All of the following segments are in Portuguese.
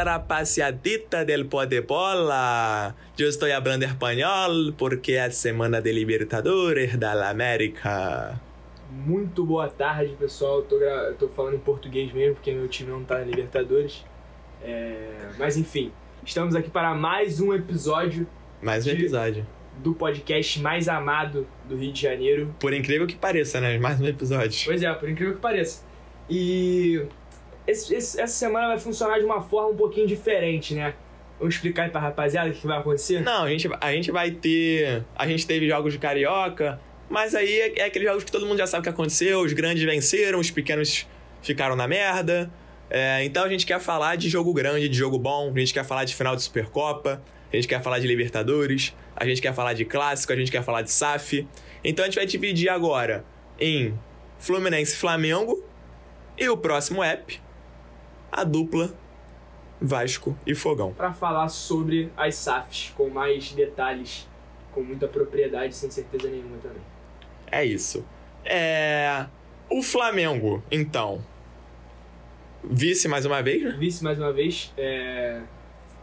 a rapaziadita del Podebola. Eu estou falando espanhol porque é a semana de Libertadores da América. Muito boa tarde, pessoal. Tô, gra... tô falando em português mesmo, porque meu time não tá na Libertadores. É... Mas enfim, estamos aqui para mais um episódio Mais um De- episódio. do podcast mais amado do Rio de Janeiro. Por incrível que pareça, né? Mais um episódio. Pois é, por incrível que pareça. E esse- esse- essa semana vai funcionar de uma forma um pouquinho diferente, né? Vamos explicar aí pra rapaziada o que vai acontecer? Não, a gente, a gente vai ter. A gente teve jogos de carioca, mas aí é, é aqueles jogos que todo mundo já sabe o que aconteceu. Os grandes venceram, os pequenos ficaram na merda. É, então a gente quer falar de jogo grande, de jogo bom, a gente quer falar de final de Supercopa, a gente quer falar de Libertadores, a gente quer falar de clássico, a gente quer falar de SAF. Então a gente vai dividir agora em Fluminense Flamengo e o próximo app, a dupla Vasco e Fogão. Pra falar sobre as SAFs com mais detalhes, com muita propriedade, sem certeza nenhuma também. É isso. É. O Flamengo, então. Vice mais uma vez, né? Vice mais uma vez. é,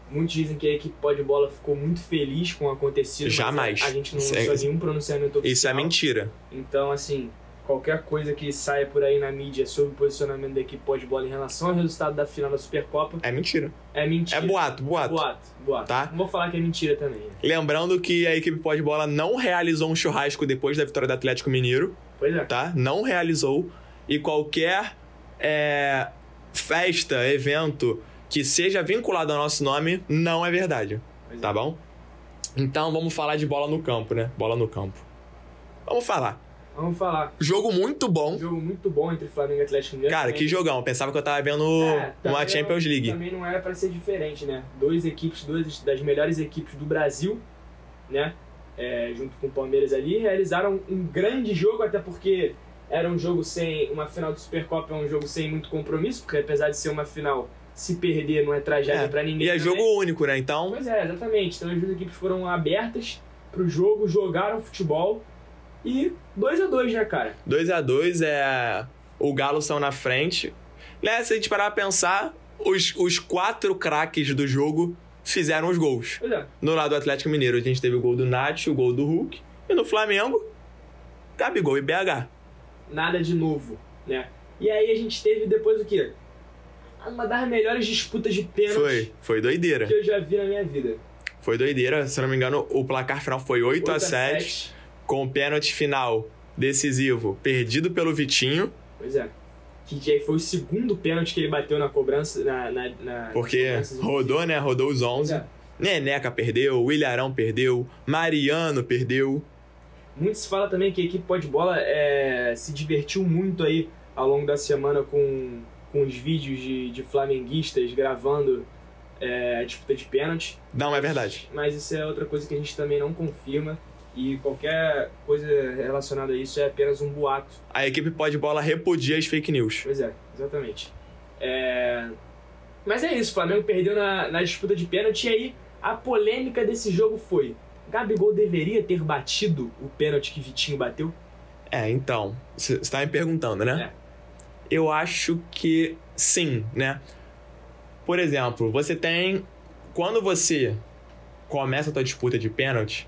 Muitos dizem que a equipe pó de bola ficou muito feliz com o acontecido. Jamais. A gente não lançou é- nenhum pronunciamento oficial. Isso é mentira. Então, assim, qualquer coisa que saia por aí na mídia sobre o posicionamento da equipe pó de bola em relação ao resultado da final da Supercopa É mentira. é mentira. É boato, boato. Boato, boato. Tá. Não vou falar que é mentira também. né? Lembrando que a equipe pós bola não realizou um churrasco depois da vitória do Atlético Mineiro, Pois é. tá? Não realizou. E qualquer é, festa, evento que seja vinculado ao nosso nome não é verdade. Pois é. Tá bom? Então vamos falar de bola no campo, né? Bola no campo. Vamos falar. Vamos falar. Jogo muito bom. Jogo muito bom entre Flamengo e Atlético Mineiro. Cara, Também- que jogão. Pensava que eu tava vendo É, uma Champions não- League. Também não era pra ser diferente, né? Duas equipes, duas das melhores equipes do Brasil, né? É, junto com o Palmeiras ali, realizaram um grande jogo, até porque era um jogo sem. Uma final de Supercopa é um jogo sem muito compromisso, porque apesar de ser uma final, se perder não é tragédia É, pra ninguém. E é também. jogo único, né? Então, Pois é, exatamente. Então as duas equipes foram abertas pro jogo, jogaram futebol e 2 a 2 né, cara? 2 a 2 é. O Galo são na frente. Né, se a gente parar pra pensar, os, os quatro craques do jogo fizeram os gols. Pois é. No lado do Atlético Mineiro, a gente teve o gol do Nath, o gol do Hulk. E no Flamengo, Gabigol e BH. nada de novo, né? E aí a gente teve depois o quê? Uma das melhores disputas de pênalti Foi, foi doideira. que eu já vi na minha vida. Foi doideira. Se não me engano, o placar final foi 8, a 7, com o pênalti final decisivo perdido pelo Vitinho. Pois é. Que foi o segundo pênalti que ele bateu na cobrança. Na, na, na Porque rodou, né? Rodou os 11. É. Neneca perdeu, o Ilharão perdeu, Mariano perdeu. Muito se fala também que a equipe pó de bola é, se divertiu muito aí ao longo da semana com, com os vídeos de, de flamenguistas gravando é, a disputa de pênalti. Não é verdade. Mas isso é outra coisa que a gente também não confirma. E qualquer coisa relacionada a isso é apenas um boato. A equipe pode bola repudia as fake news. Pois é, exatamente. É... Mas é isso, o Flamengo perdeu na, na disputa de pênalti e aí a polêmica desse jogo foi: Gabigol deveria ter batido o pênalti que Vitinho bateu? É, então, você tá me perguntando, né? Eu acho que sim, né? Por exemplo, você tem. Quando você começa a tua disputa de pênalti,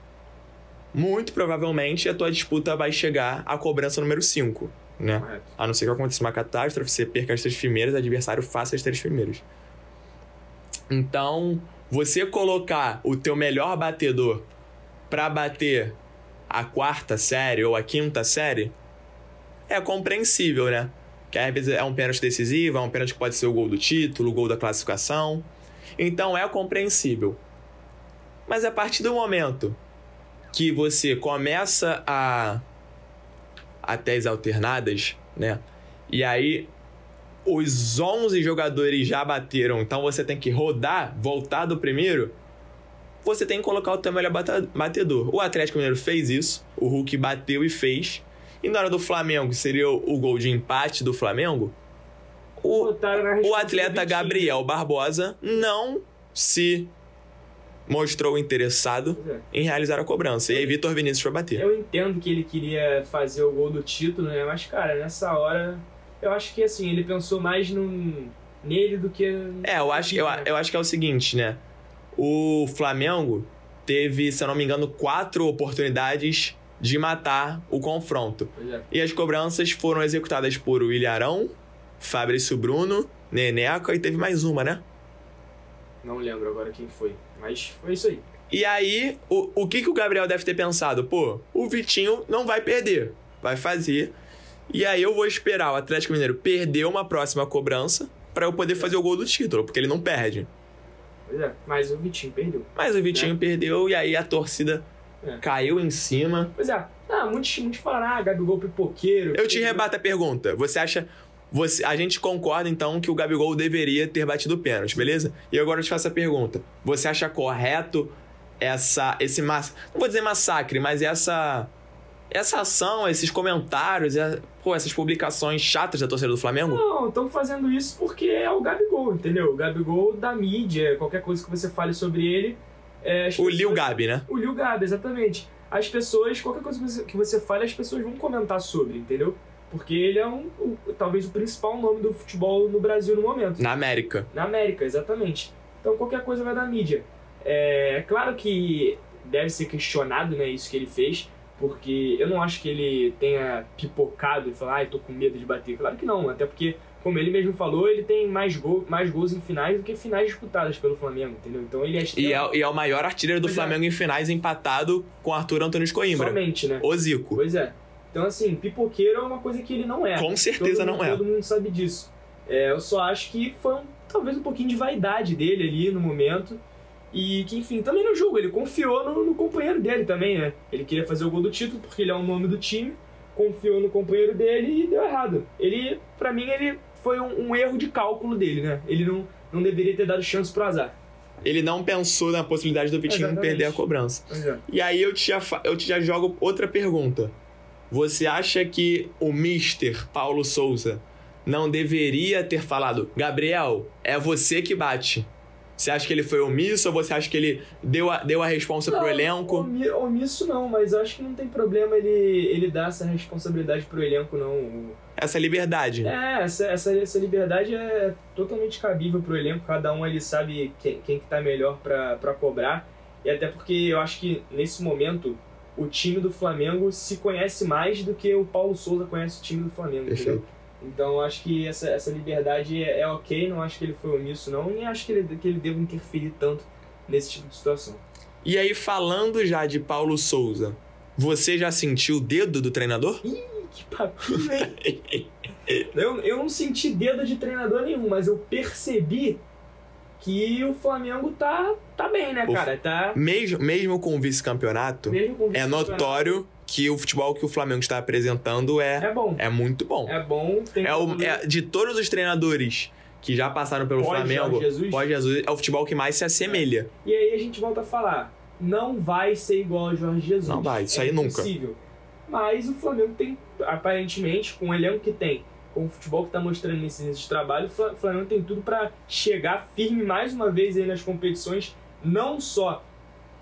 muito provavelmente a tua disputa vai chegar à cobrança número 5, né? Correto. A não ser que aconteça uma catástrofe, você perca as três primeiras, o adversário faça as três primeiras. Então, você colocar o teu melhor batedor pra bater a quarta série ou a quinta série é compreensível, né? Que às vezes é um pênalti decisivo, é um pênalti que pode ser o gol do título, o gol da classificação. Então é compreensível. Mas a partir do momento que você começa a até as alternadas, né? E aí os 11 jogadores já bateram, então você tem que rodar, voltar do primeiro. Você tem que colocar o teu melhor batedor. O Atlético Mineiro fez isso, o Hulk bateu e fez. E na hora do Flamengo, seria o gol de empate do Flamengo. O, o atleta. Gabriel Barbosa não se mostrou interessado em realizar a cobrança. E aí Vitor Vinícius foi bater. Eu entendo que ele queria fazer o gol do título, né? Mas, cara, nessa hora, eu acho que assim, ele pensou mais num, nele do que. É, eu acho, eu, né? eu acho que é o seguinte, né? O Flamengo teve, se eu não me engano, quatro oportunidades de matar o confronto. É. E as cobranças foram executadas por William Arão, Fabrício Bruno, Neneca e teve mais uma, né? Não lembro agora quem foi. Mas foi isso aí. E aí, o, o que, que o Gabriel deve ter pensado? Pô, o Vitinho não vai perder, vai fazer. E aí eu vou esperar o Atlético Mineiro perder uma próxima cobrança pra eu poder fazer o gol do título, porque ele não perde. Pois é. Mas o Vitinho perdeu. Mas o Vitinho perdeu e aí a torcida É. caiu em cima. Pois é. Ah, muitos, muitos falaram, ah, Gabigol pipoqueiro. Eu te rebato a pergunta. Você acha. Você, a gente concorda então que o Gabigol deveria ter batido o pênalti, beleza? E agora eu te faço a pergunta. Você acha correto essa esse mass... não vou dizer massacre, mas essa essa ação, esses comentários, é- pô, essas publicações chatas da torcida do Flamengo? Não, estão fazendo isso porque é o Gabigol, entendeu? O Gabigol da mídia, qualquer coisa que você fale sobre ele. é, O pessoas- Lil Gabi, né? O Lil Gabi, exatamente. As pessoas, qualquer coisa que você, que você fale, as pessoas vão comentar sobre, entendeu? Porque ele é um, o- talvez o principal nome do futebol no Brasil no momento. Na América. Na América, exatamente. Então qualquer coisa vai da mídia. É claro que deve ser questionado, né, isso que ele fez, porque eu não acho que ele tenha pipocado e falar, ai, tô com medo de bater. Claro que não, até porque, como ele mesmo falou, ele tem mais, gol, mais gols em finais do que finais disputadas pelo Flamengo, entendeu? Então ele é E extremamente- é, e é o maior artilheiro do Pois é. Flamengo em finais, empatado com Arthur Antônio Coimbra. somente, né? O Zico. Pois é. Então, assim, pipoqueiro é uma coisa que ele não é. Com certeza todo, não mundo- é. Todo mundo sabe disso. É, eu só acho que foi um- talvez um pouquinho de vaidade dele ali no momento. E que, enfim, também no jogo, ele confiou no, no companheiro dele também, né? Ele queria fazer o gol do título porque ele é o nome do time, confiou no companheiro dele e deu errado. Ele, pra mim, ele foi um, um erro de cálculo dele, né? Ele não, não deveria ter dado chance pro azar. Ele não pensou na possibilidade do Vitinho Exatamente. perder a cobrança. É. E aí eu te, já, eu te já jogo outra pergunta. Você acha que o Mister Paulo Souza não deveria ter falado, Gabriel, é você que bate? Você acha que ele foi omisso ou você acha que ele deu a, deu a responsa pro elenco? omi- Omisso não, mas acho que não tem problema ele, ele dar essa responsabilidade pro elenco, não. Essa liberdade. É, essa, essa, essa liberdade é totalmente cabível pro elenco, cada um ali sabe quem, quem que tá melhor pra cobrar. E até porque eu acho que nesse momento o time do Flamengo se conhece mais do que o Paulo Souza conhece o time do Flamengo, entendeu? Então eu acho que essa, essa liberdade é, é ok, não acho que ele foi omisso não, nem acho que ele, que ele deva interferir tanto nesse tipo de situação. E aí, falando já de Paulo Souza, você já sentiu o dedo do treinador? Que papinho, hein? eu, eu não senti dedo de treinador nenhum, mas eu percebi que o Flamengo tá, tá bem, né, O- cara? Tá Mesmo, mesmo com o vice-campeonato, com é notório que o futebol que o Flamengo está apresentando é, É bom. é muito bom. É bom. Tem É o, é- de todos os treinadores que já passaram pelo Pós Flamengo, Jesus? pós Jesus, é o futebol que mais se assemelha. E aí a gente volta a falar. Não vai ser igual ao Jorge Jesus. Não vai, isso é aí nunca. impossível. Mas o Flamengo tem, aparentemente, com o elenco que tem, com o futebol que tá mostrando nesse, nesse trabalho, o Fla- Flamengo tem tudo para chegar firme mais uma vez aí nas competições, não só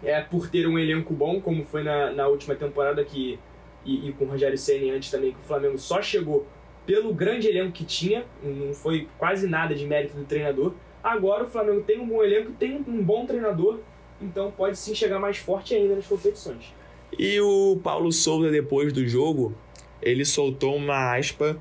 é, por ter um elenco bom, como foi na, na última temporada que e, e com o Rogério Ceni antes também, que o Flamengo só chegou pelo grande elenco que tinha, não foi quase nada de mérito do treinador. Agora o Flamengo tem um bom elenco, tem um bom treinador, então pode sim chegar mais forte ainda nas competições. E o Paulo Souza, depois do jogo, ele soltou uma aspa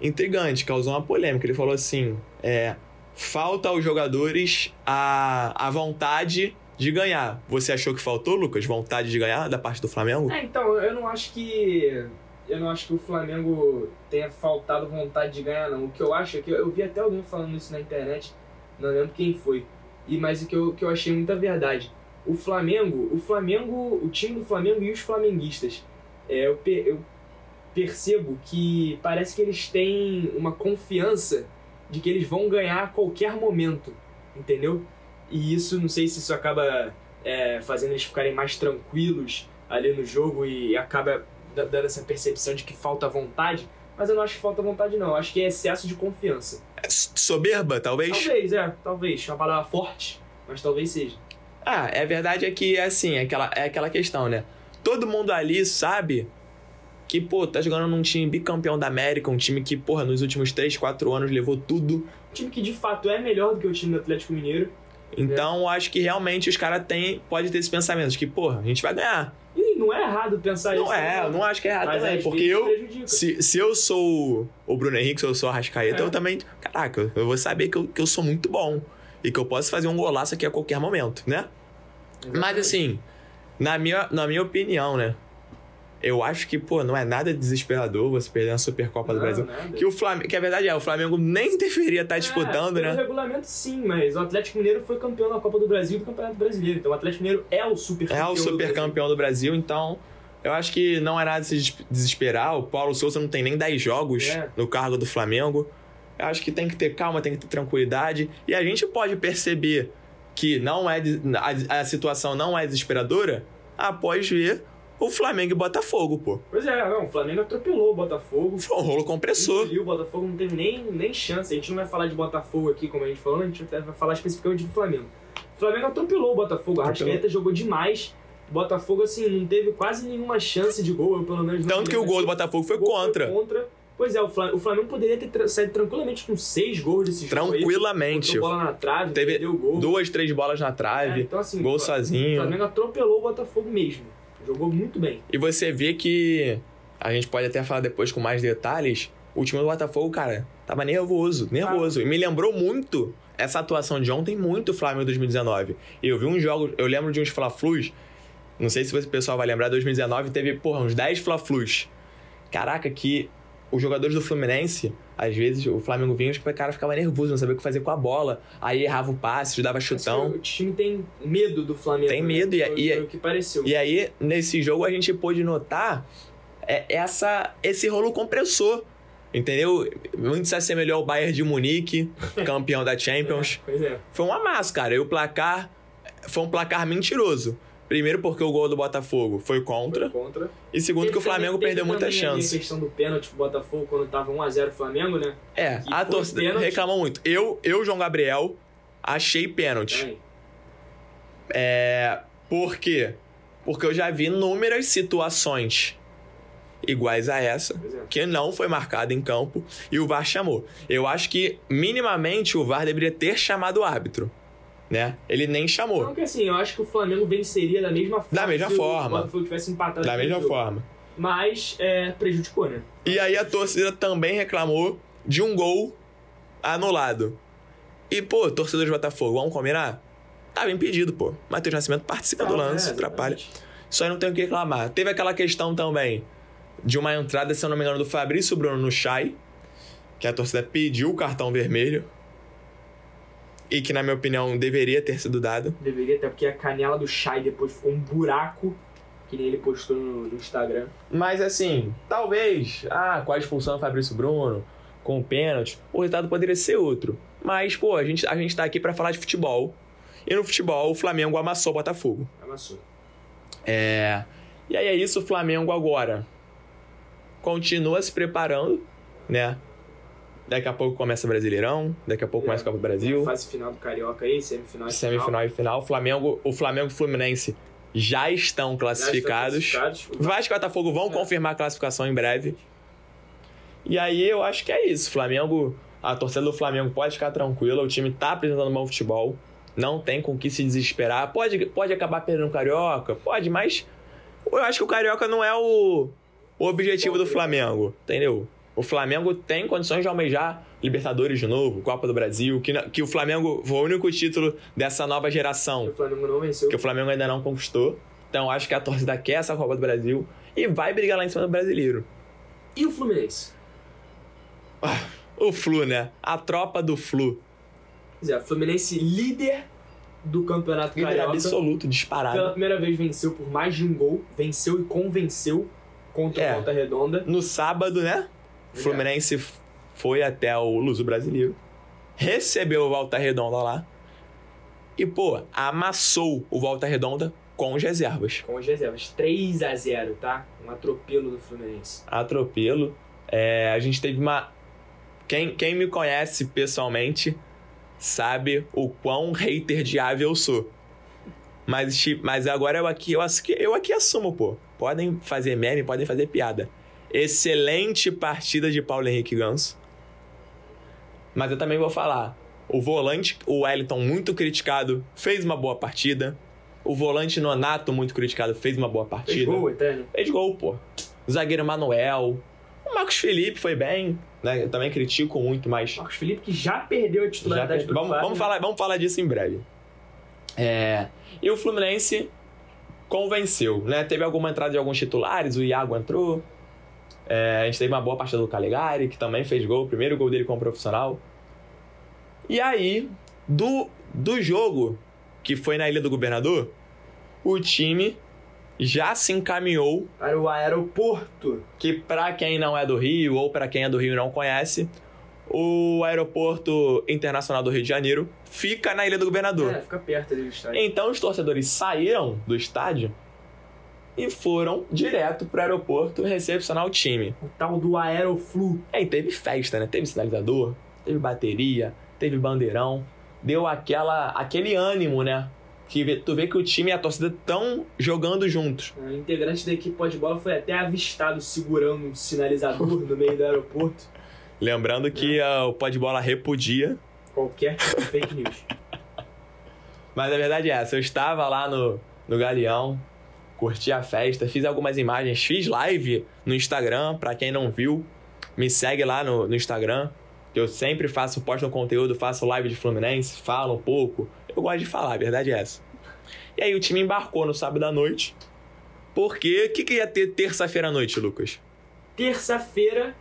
intrigante, causou uma polêmica. Ele falou assim: é, falta aos jogadores a, a vontade de ganhar. Você achou que faltou, Lucas? Vontade de ganhar da parte do Flamengo? É, então, eu não acho que. Eu não acho que o Flamengo tenha faltado vontade de ganhar, não. O que eu acho é que. Eu vi até alguém falando isso na internet, não lembro quem foi. E, mas o que eu, que eu achei muita verdade. O Flamengo, o Flamengo, o time do Flamengo e os flamenguistas, é, eu, eu percebo que parece que eles têm uma confiança de que eles vão ganhar a qualquer momento, entendeu? E isso, não sei se isso acaba é, fazendo eles ficarem mais tranquilos ali no jogo e acaba da- dando essa percepção de que falta vontade, mas eu não acho que falta vontade não, eu acho que é excesso de confiança. É soberba, talvez? Talvez, é, talvez, uma palavra forte, mas talvez seja. Ah, é verdade é que, assim, é aquela, é aquela questão, né? Todo mundo ali sabe que, pô, tá jogando num time bicampeão da América, um time que, porra, nos últimos 3, 4 anos levou tudo. Um time que de fato é melhor do que o time do Atlético Mineiro. Então, acho que realmente os caras têm, pode ter esse pensamento de que, porra, a gente vai ganhar. E não é errado pensar Não isso. é, eu não acho que é errado Mas também, porque eu, prejudica. se, se eu sou o Bruno Henrique, se eu sou a Rascaeta, É. eu também, caraca, eu vou saber que eu, que eu sou muito bom e que eu posso fazer um golaço aqui a qualquer momento, né? Mas assim, na minha, na minha opinião, né? Eu acho que, pô, não é nada desesperador você perder a Supercopa do Não, Brasil. nada. Que o Flamengo, que a verdade é, o Flamengo nem deveria estar disputando, é, pelo né? regulamento sim, mas o Atlético Mineiro foi campeão da Copa do Brasil e do Campeonato Brasileiro. Então o Atlético Mineiro é o super É o do super Brasil. campeão do Brasil, então eu acho que não é nada de se des- desesperar. O Paulo Souza não tem nem 10 jogos É. no cargo do Flamengo. Eu acho que tem que ter calma, tem que ter tranquilidade. E a gente pode perceber que não é a, a situação não é desesperadora após ver o Flamengo e Botafogo, pô. Pois é, não, o Flamengo atropelou o Botafogo. Foi um rolo compressor. E o Botafogo não teve nem, nem chance. A gente não vai falar de Botafogo aqui, como a gente falou, a gente vai falar especificamente do Flamengo. O Flamengo atropelou o Botafogo. A Atropelou. Rascaeta jogou demais. O Botafogo, assim, não teve quase nenhuma chance de gol, eu pelo menos não Tanto que o gol do Botafogo foi O gol contra. contra. Pois é, o Fla- o Flamengo poderia ter tra- saído tranquilamente com seis gols desse jogo. aí. Tranquilamente. Botou bola na trave, Teve o gol. Duas, três bolas na É, trave, então, assim, gol o Fla- O sozinho. Flamengo atropelou o Botafogo mesmo. Jogou muito bem. E você vê que a gente pode até falar depois com mais detalhes. O time do Botafogo, cara, tava nervoso, nervoso. E me lembrou muito essa atuação de ontem, muito o Flamengo 2019. E eu vi uns jogos, eu lembro de uns Fla-Flus. Não sei se o pessoal vai lembrar, 2019 teve, porra, uns 10 Fla-Flus. Caraca, que os jogadores do Fluminense, às vezes o Flamengo vinha e o cara ficava nervoso, não sabia o que fazer com a bola. Aí errava o passe, dava chutão. O time tem medo do Flamengo. Tem né? medo e- Foi- e- o que pareceu. E aí, nesse jogo, a gente pôde notar é, essa, esse rolo compressor. Entendeu? Muito se assemelhou ao Bayern de Munique, campeão da Champions. Pois é. Foi um amasso, cara. E o placar foi um placar mentiroso. Primeiro porque o gol do Botafogo foi contra. Foi contra. E segundo que o Teve Flamengo também- perdeu teve muita chance. A questão do pênalti pro Botafogo quando tava 1x0 Flamengo, né? É, que a torcida pênalti. reclamou muito. Eu, eu, João Gabriel, achei pênalti. É. Por quê? Porque eu já vi inúmeras situações iguais a essa é. que não foi marcada em campo e o VAR chamou. Eu acho que minimamente o VAR deveria ter chamado o árbitro, né? Ele nem Não chamou. que assim, eu acho que o Flamengo venceria da mesma forma. Da mesma forma. o Botafogo tivesse empatado. Da mesma jogo. forma. Mas é, prejudicou, né? E aí a torcida também reclamou de um gol anulado. E, pô, torcedor de Botafogo, vamos combinar? Tava impedido, pô. Matheus Nascimento participa do Ah, lance, é, atrapalha. Isso aí não tem o que reclamar. Teve aquela questão também de uma entrada, se eu não me engano, do Fabrício Bruno no Chay, que a torcida pediu o cartão vermelho. E que, na minha opinião, deveria ter sido dado. Deveria, até porque a canela do Chay depois ficou um buraco, que nem ele postou no, no Instagram. Mas assim, talvez, ah, com a expulsão do Fabrício Bruno, com o pênalti, o resultado poderia ser outro. Mas, pô, a gente, a gente tá aqui pra falar de futebol. E no futebol, o Flamengo amassou o Botafogo. Amassou. É. E aí é isso, o Flamengo agora continua se preparando, né? Daqui a pouco começa Brasileirão, daqui a pouco É. começa Copa do Brasil, Fase final do Carioca aí, semifinal e semifinal e final. O Flamengo, o Flamengo e o Fluminense já estão Já estão classificados. classificados. Vasco e Botafogo vão É. confirmar a classificação em breve. E aí eu acho que é isso. Flamengo, a torcida do Flamengo pode ficar tranquila, o time tá apresentando um bom futebol. Não tem com que se desesperar. Pode, pode acabar perdendo o Carioca, pode, mas eu acho que o Carioca não é o, o objetivo do Flamengo, entendeu? O Flamengo tem condições de almejar Libertadores de novo, Copa do Brasil, que, que o Flamengo foi o único título dessa nova geração O Flamengo não venceu. que o Flamengo ainda não conquistou. Então acho que a torcida quer essa Copa do Brasil e vai brigar lá em cima do brasileiro. E o Fluminense? O Flu, né? A tropa do Flu. Pois é, o Fluminense líder do Campeonato Líder Carioca. absoluto, Pela disparado. primeira vez venceu por mais de um gol. Venceu e convenceu contra É. o Volta Redonda. No sábado, né? O Fluminense foi até o Luso Brasileiro. Recebeu o Volta Redonda lá. E, pô, amassou o Volta Redonda com as reservas. Com as reservas. 3 a 0 tá? Um atropelo do Fluminense. atropelo. É, a gente teve uma. Quem, quem me conhece pessoalmente sabe o quão hater de ave eu sou. Mas, mas agora eu aqui, eu, eu aqui assumo, pô. Podem fazer meme, podem fazer piada. Excelente partida de Paulo Henrique Ganso. Mas eu também vou falar. O volante, o Wellington, muito criticado, fez uma boa partida. O volante Nonato, muito criticado, fez uma boa partida. Fez gol, eterno. Fez gol, pô. O zagueiro Manuel. O Marcos Felipe foi bem, né? Eu também critico muito, mas. Marcos Felipe que já perdeu a titularidade pro vamos, vamos, falar, vamos falar disso em breve. É, e o Fluminense convenceu, né? Teve alguma entrada de alguns titulares, o Iago entrou. É, a gente teve uma boa partida do Calegari, que também fez gol, o primeiro gol dele como profissional. E aí, do, do jogo que foi na Ilha do Governador, o time já se encaminhou Para o aeroporto. que pra quem não é do Rio ou pra quem é do Rio e não conhece, o aeroporto internacional do Rio de Janeiro fica na Ilha do Governador. É, fica perto ali do estádio. Então os torcedores saíram do estádio e foram direto pro aeroporto recepcionar o time. O tal do Aeroflu. E aí teve festa, né? Teve sinalizador, teve bateria, teve bandeirão, deu aquela aquele ânimo, né? Que tu vê que o time e a torcida estão jogando juntos. O integrante da equipe pode bola foi até avistado segurando um sinalizador no meio do aeroporto. Lembrando que ah, o Pó de Bola repudia Qualquer tipo de fake news. Mas a verdade é essa, eu estava lá no, no Galeão, curti a festa, fiz algumas imagens, fiz live no Instagram, pra quem não viu, me segue lá no, no Instagram, que eu sempre faço, posto um conteúdo, faço live de Fluminense, falo um pouco, eu gosto de falar, a verdade é essa. E aí o time embarcou no sábado à noite, porque o que, que ia ter terça-feira à noite, Lucas? Terça-feira,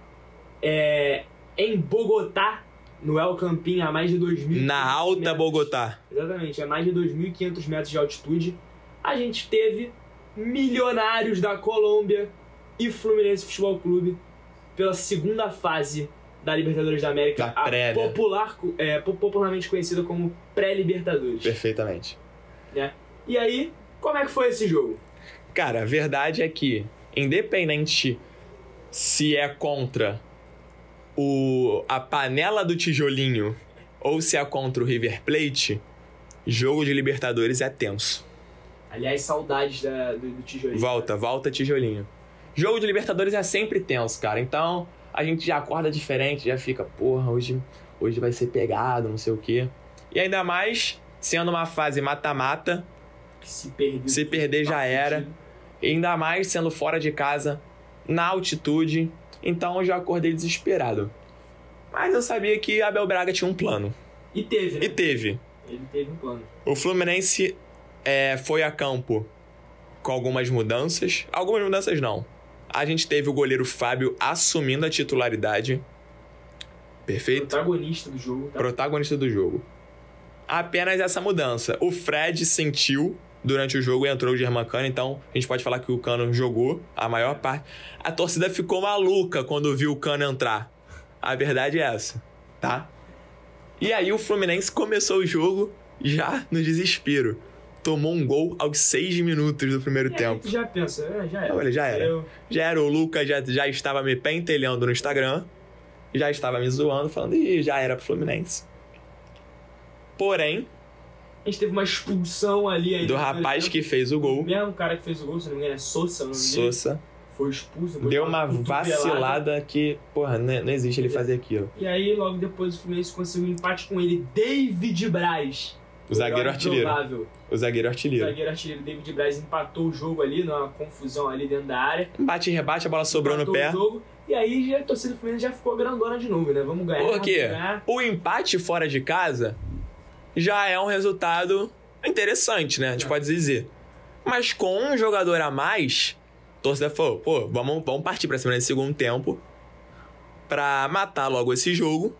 é, em Bogotá, no El Campín, a mais de 2.000 Na Alta metros. Bogotá. Exatamente, a mais de 2.500 metros de altitude. A gente teve Milionários da Colômbia e Fluminense Futebol Clube pela segunda fase da Libertadores da América, Da a pré, né? popular, é, po- popularmente conhecida como pré-Libertadores. Perfeitamente. Né? E aí, como é que foi esse jogo? Cara, a verdade é que, independente se é contra o, a panela do tijolinho ou se é contra o River Plate, jogo de Libertadores é tenso. Aliás, saudades da, do, do tijolinho. Volta, volta tijolinho. Jogo de Libertadores é sempre tenso, cara. Então a gente já acorda diferente, já fica, porra, hoje, hoje vai ser pegado, não sei o quê. E ainda mais sendo uma fase mata-mata, Se perder, Se perder, já tá era. fudido. ainda mais sendo fora de casa, na altitude. Então eu já acordei desesperado. Mas eu sabia que Abel Braga tinha um plano. E teve, né? E teve. Ele teve um plano. O Fluminense é, foi a campo com algumas mudanças. Algumas mudanças não. A gente teve o goleiro Fábio assumindo a titularidade. Perfeito? Protagonista do jogo, tá? Protagonista do jogo. Apenas essa mudança. O Fred sentiu durante o jogo e entrou o Germancano, então a gente pode falar que o Cano jogou a maior parte. A torcida ficou maluca quando viu o Cano entrar. A verdade é essa, tá? E aí o Fluminense começou o jogo já no desespero. Tomou um gol aos seis minutos do primeiro E aí tempo. já pensa, é, já era. Olha, já era. Eu- Já era o Lucas, já, já estava me pentelhando no Instagram, já estava me zoando, falando, ih, já era pro Fluminense. Porém, A gente teve uma expulsão ali ainda. do rapaz que fez o tempo. O gol, mesmo cara que fez o gol, se não me engano, é Sousa, o nome dele. Sousa, Foi expulso. deu uma vacilada que, porra, não, não existe ele fazer aquilo. E aí, logo depois, o Fluminense conseguiu um empate com ele, David Braz. O zagueiro artilheiro. O zagueiro O artilheiro. zagueiro artilheiro David Braz empatou o jogo ali, numa confusão ali dentro da área. Bate e rebate, a bola sobrou no pé. o jogo, e aí já, a torcida do Fluminense já ficou grandona de novo, né? Vamos ganhar. Por quê? vamos ganhar. O empate fora de casa já é um resultado interessante, né? A gente É. pode dizer. Mas com um jogador a mais, a torcida falou, pô, vamos, vamos partir pra cima nesse segundo tempo pra matar logo esse jogo.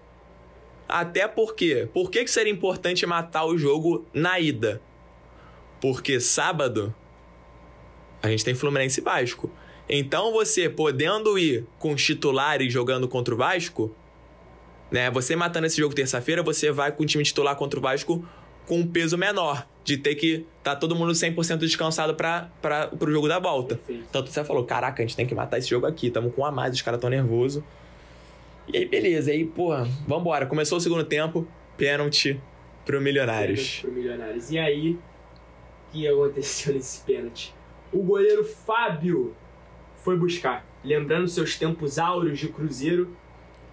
Até porque, por que, que seria importante matar o jogo na ida? Porque sábado a gente tem Fluminense e Vasco. Então você podendo ir com os titulares jogando contra o Vasco, né? Você matando esse jogo terça-feira, você vai com o time titular contra o Vasco com um peso menor, de ter que tá todo mundo 100% descansado para pro jogo da volta. Perfeito. Então você falou, caraca, a gente tem que matar esse jogo aqui, tamo com um a mais, os caras tão nervosos. E aí, beleza, aí, porra, vambora. Começou o segundo tempo, pênalti pro Milionários. Pro Milionários. E aí, o que aconteceu nesse pênalti? O goleiro Fábio foi buscar. lembrando seus tempos áureos de Cruzeiro,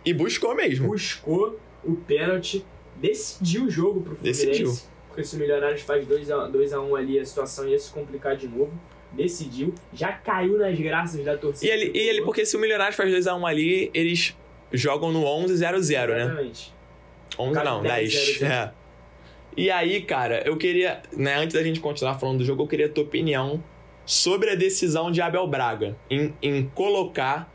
E buscou mesmo. buscou o pênalti, decidiu o jogo pro Fluminense. Decidiu. Porque se o Milionários faz 2x1 dois a um ali, a situação ia se complicar de novo. Decidiu, já caiu nas graças da torcida. E ele, e ele, porque se o Milionário faz 2x1 ali, eles jogam no 11-0-0, né? Exatamente. 11 Caso não, 10, 10. 0, É. E aí, cara, eu queria, né, antes da gente continuar falando do jogo, eu queria a tua opinião sobre a decisão de Abel Braga em, em colocar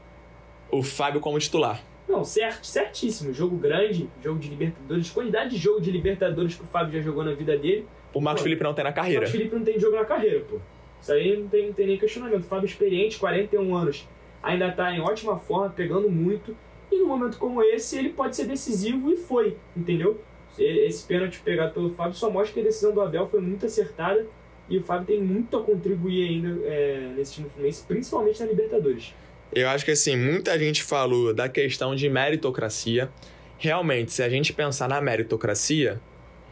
o Fábio como titular. Não, certo, certíssimo. Jogo grande, jogo de Libertadores, quantidade de jogo de Libertadores que o Fábio já jogou na vida dele. O Marcos Pô, Felipe não tem na O carreira. Marcos Felipe não tem jogo na carreira, pô. Isso aí não tem, não tem nem questionamento. O Fábio experiente, 41 anos, ainda tá em ótima forma, pegando muito. E num momento como esse, ele pode ser decisivo e foi, entendeu? Esse pênalti pegado pelo Fábio só mostra que a decisão do Abel foi muito acertada. E o Fábio tem muito a contribuir ainda é, nesse time do Fluminense, principalmente na Libertadores. Eu acho que assim, muita gente falou da questão de meritocracia. Realmente, se a gente pensar na meritocracia,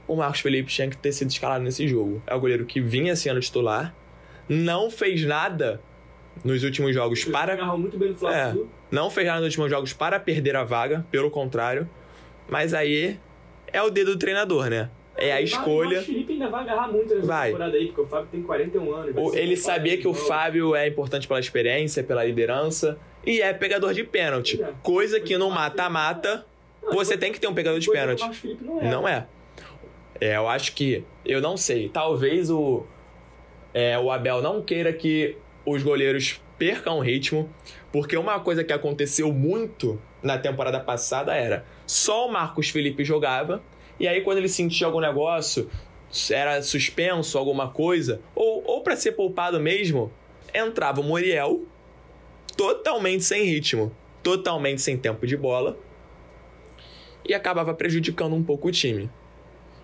o Marcos Felipe tinha que ter sido escalado nesse jogo. É o goleiro que vinha sendo titular, não fez nada nos últimos jogos para muito bem no Fla-Flu. não fez nada nos últimos jogos para perder a vaga, pelo contrário. Mas aí é o dedo do treinador, né? É a O escolha. Marcos Felipe ainda vai agarrar muito nessa Vai. temporada aí, porque o Fábio tem 41 anos. O- Ele sabia que o. Fábio é importante pela experiência, pela liderança e é pegador de pênalti. É. Coisa que no mata-mata Não, você tem que ter um pegador de o pênalti. Não é. Não é. É, eu acho que. Eu não sei. Talvez o. é, o Abel não queira que os goleiros percam o ritmo, porque uma coisa que aconteceu muito na temporada passada era só o Marcos Felipe jogava, e aí quando ele sentia algum negócio, era suspenso, alguma coisa, ou, ou para ser poupado mesmo, entrava o Muriel totalmente sem ritmo, totalmente sem tempo de bola, e acabava prejudicando um pouco o time.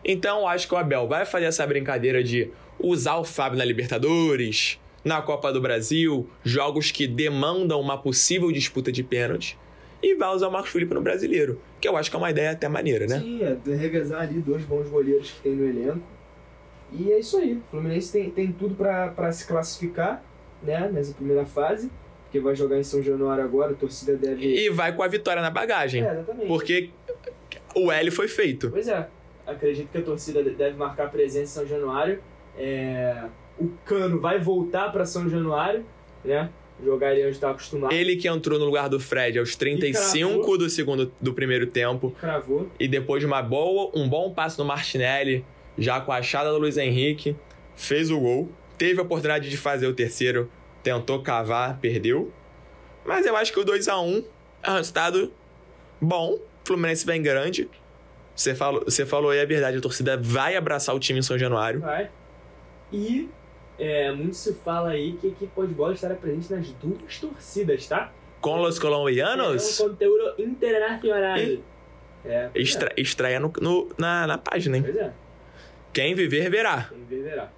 Então, acho que o Abel vai fazer essa brincadeira de usar o Fábio na Libertadores, na Copa do Brasil, jogos que demandam uma possível disputa de pênalti, e vai usar o Marcos Felipe no Brasileiro, que eu acho que é uma ideia até maneira, né? Sim, é revezar ali dois bons goleiros que tem no elenco. E é isso aí. O Fluminense tem, tem tudo pra pra se classificar, né, nessa primeira fase. Porque vai jogar em São Januário agora, a torcida deve. E vai com a vitória na bagagem, É, exatamente. porque o L foi feito. Pois é, acredito que a torcida deve marcar presença em São Januário. É, o Cano vai voltar para São Januário, né? Jogar ali onde está acostumado. Ele que entrou no lugar do Fred aos 35 cravou. do segundo do primeiro tempo, Cravou. e depois de uma boa, um bom passe do Martinelli, já com a achada do Luiz Henrique, fez o gol, teve a oportunidade de fazer o terceiro, tentou cavar, perdeu. Mas eu acho que o 2 a 1 é um resultado bom. O Fluminense vem grande. Você falou, você falou aí a verdade, a torcida vai abraçar o time em São Januário. Vai. E é, muito se fala aí que a equipe pode bola estará presente nas duas torcidas, tá? Com os colombianos, É um conteúdo internacional. E- É, pois estra- estreia no, no- na, na página, é. hein? Pois é, Quem viver, verá. quem ver verá.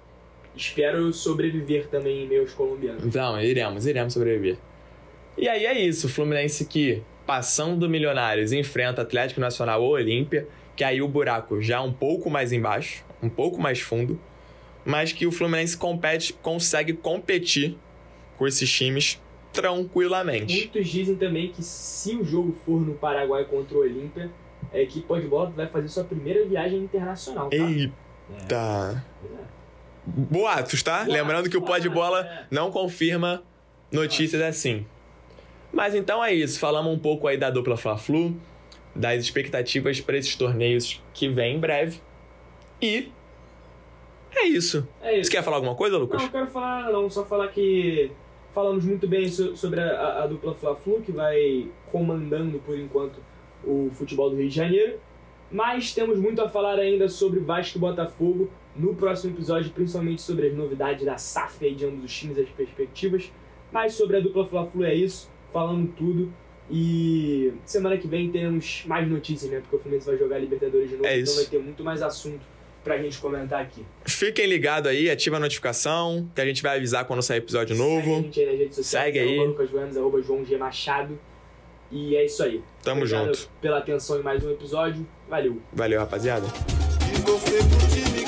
Espero sobreviver também em meus colombianos. Então, iremos, iremos sobreviver. E aí é isso, Fluminense que, passando do Milionários, enfrenta Atlético Nacional ou Olímpia, que aí o buraco já é um pouco mais embaixo, um pouco mais fundo, mas que o Fluminense compete, consegue competir com esses times tranquilamente. Muitos dizem também que se o jogo for no Paraguai contra o Olímpia, a equipe pode bola vai fazer sua primeira viagem internacional, tá? Eita! É. Boatos, tá? Boatos, Lembrando que o Pó de Bola é. não confirma notícias assim. Mas então é isso, falamos um pouco aí da dupla Fla-Flu, das expectativas para esses torneios que vem em breve. E é isso. É isso. Você quer falar alguma coisa, Lucas? Não, eu quero falar, não, só falar que falamos muito bem so- sobre a, a- dupla Fla-Flu, que vai comandando por enquanto o futebol do Rio de Janeiro. Mas temos muito a falar ainda sobre Vasco e Botafogo no próximo episódio, principalmente sobre as novidades da SAF aí de ambos os times, as perspectivas. Mas sobre a dupla Fla-Flu é isso, falando tudo. E semana que vem temos mais notícias, né? Porque o Fluminense vai jogar Libertadores de novo, É então vai ter muito mais assunto pra gente comentar aqui. Fiquem ligados aí, ativa a notificação, que a gente vai avisar quando sair episódio Segue a novo. gente aí nas redes sociais. Segue aí. Lucas Gomes, arroba João G. Machado. E é isso aí. Tamo Obrigado junto. pela atenção em mais um episódio. Valeu. Valeu, rapaziada. E